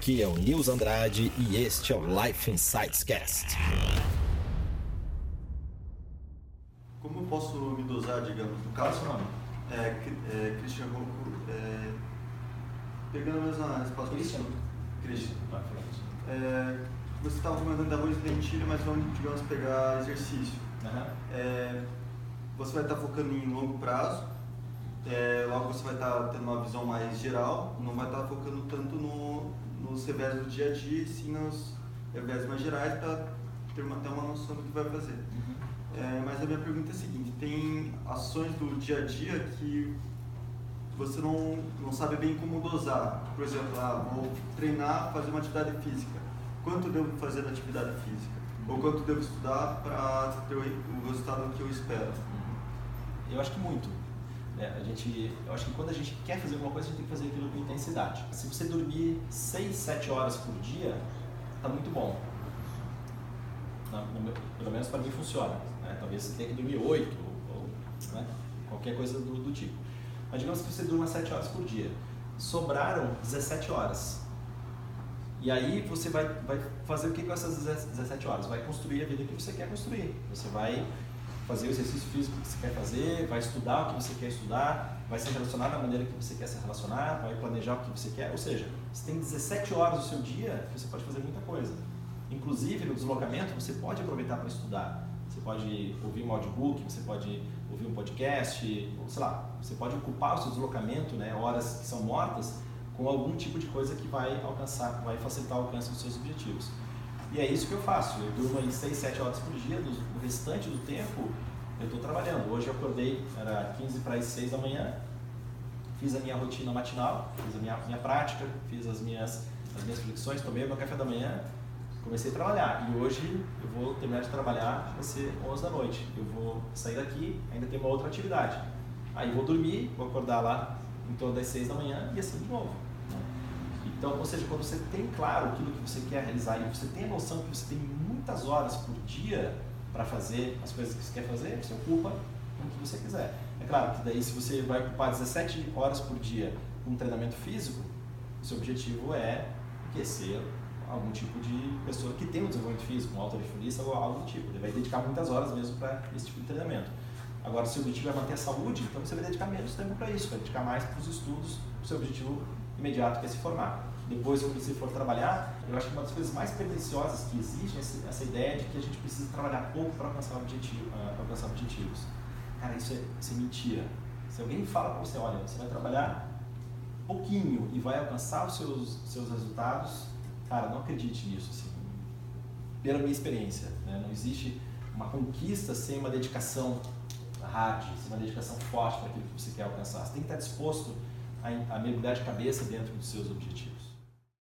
Aqui é o Nils Andrade e este é o Life Insights Cast. Como eu posso me dosar, digamos, no caso, nome? é, é, Christian Rocco, é, pegando a mesma resposta. Christian? Christian. Fala isso. É, você estava comentando da arroz de lentilha, mas vamos, digamos, pegar exercício. Aham. É, você vai estar focando em longo prazo, é, logo você vai estar tendo uma visão mais geral, não vai estar focando tanto no, nos revés do dia a dia, sim nos revés mais gerais para ter uma, ter uma noção do que vai fazer. É, mas a minha pergunta é a seguinte, tem ações do dia a dia que você não, não sabe bem como dosar. Por exemplo, ah, vou treinar, fazer uma atividade física. Quanto devo fazer na atividade física? Ou quanto devo estudar para ter o resultado que eu espero? Eu acho que muito. Né? a gente, eu acho que quando a gente quer fazer alguma coisa, a gente tem que fazer aquilo com intensidade. Se você dormir 6, 7 horas por dia, tá muito bom. Pelo menos para mim funciona. né? Talvez você tenha que dormir 8 ou, ou, né? qualquer coisa do, do tipo. Mas digamos que você durma 7 horas por dia. Sobraram 17 horas. E aí você vai, vai fazer o que com essas 17 horas? Vai construir a vida que você quer construir. Você vai fazer o exercício físico que você quer fazer, vai estudar o que você quer estudar, vai se relacionar da maneira que você quer se relacionar, vai planejar o que você quer. Ou seja, você tem 17 horas do seu dia que você pode fazer muita coisa. Inclusive no deslocamento você pode aproveitar para estudar. Você pode ouvir um audiobook, você pode ouvir um podcast, ou sei lá, você pode ocupar o seu deslocamento, né, horas que são mortas, com algum tipo de coisa que vai alcançar, vai facilitar o alcance dos seus objetivos. E é isso que eu faço. Eu durmo aí 6, 7 horas por dia, do, do restante do tempo eu estou trabalhando. Hoje eu acordei, era 15 para as 6 da manhã, fiz a minha rotina matinal, fiz a minha, minha prática, fiz as minhas, as minhas flexões, tomei o meu café da manhã, comecei a trabalhar. E hoje eu vou terminar de trabalhar, vai ser 11 da noite. Eu vou sair daqui, ainda tem uma outra atividade. Aí vou dormir, vou acordar lá em torno das 6 da manhã e assim de novo. Então, ou seja, quando você tem claro aquilo que você quer realizar e você tem a noção que você tem muitas horas por dia para fazer as coisas que você quer fazer, você ocupa com o que você quiser. É claro que daí se você vai ocupar 17 horas por dia com treinamento físico, o seu objetivo é ser algum tipo de pessoa que tem um desenvolvimento físico, um autorreferista ou algo do tipo. Ele vai dedicar muitas horas mesmo para esse tipo de treinamento. Agora, se o objetivo é manter a saúde, então você vai dedicar menos tempo para isso, vai dedicar mais para os estudos, o seu objetivo imediato que se formar. Depois, quando você for trabalhar, eu acho que uma das coisas mais perniciosas que existe é essa- ideia de que a gente precisa trabalhar pouco para alcançar, objetivo, ah, alcançar objetivos. Cara, isso é, isso é mentira. Se alguém fala para você, olha, você vai trabalhar pouquinho e vai alcançar os seus, seus resultados, cara, não acredite nisso, assim, pela minha experiência. Né? Não existe uma conquista sem uma dedicação hard, sem uma dedicação forte para aquilo que você quer alcançar. Você tem que estar disposto a mergulhar de cabeça dentro dos seus objetivos.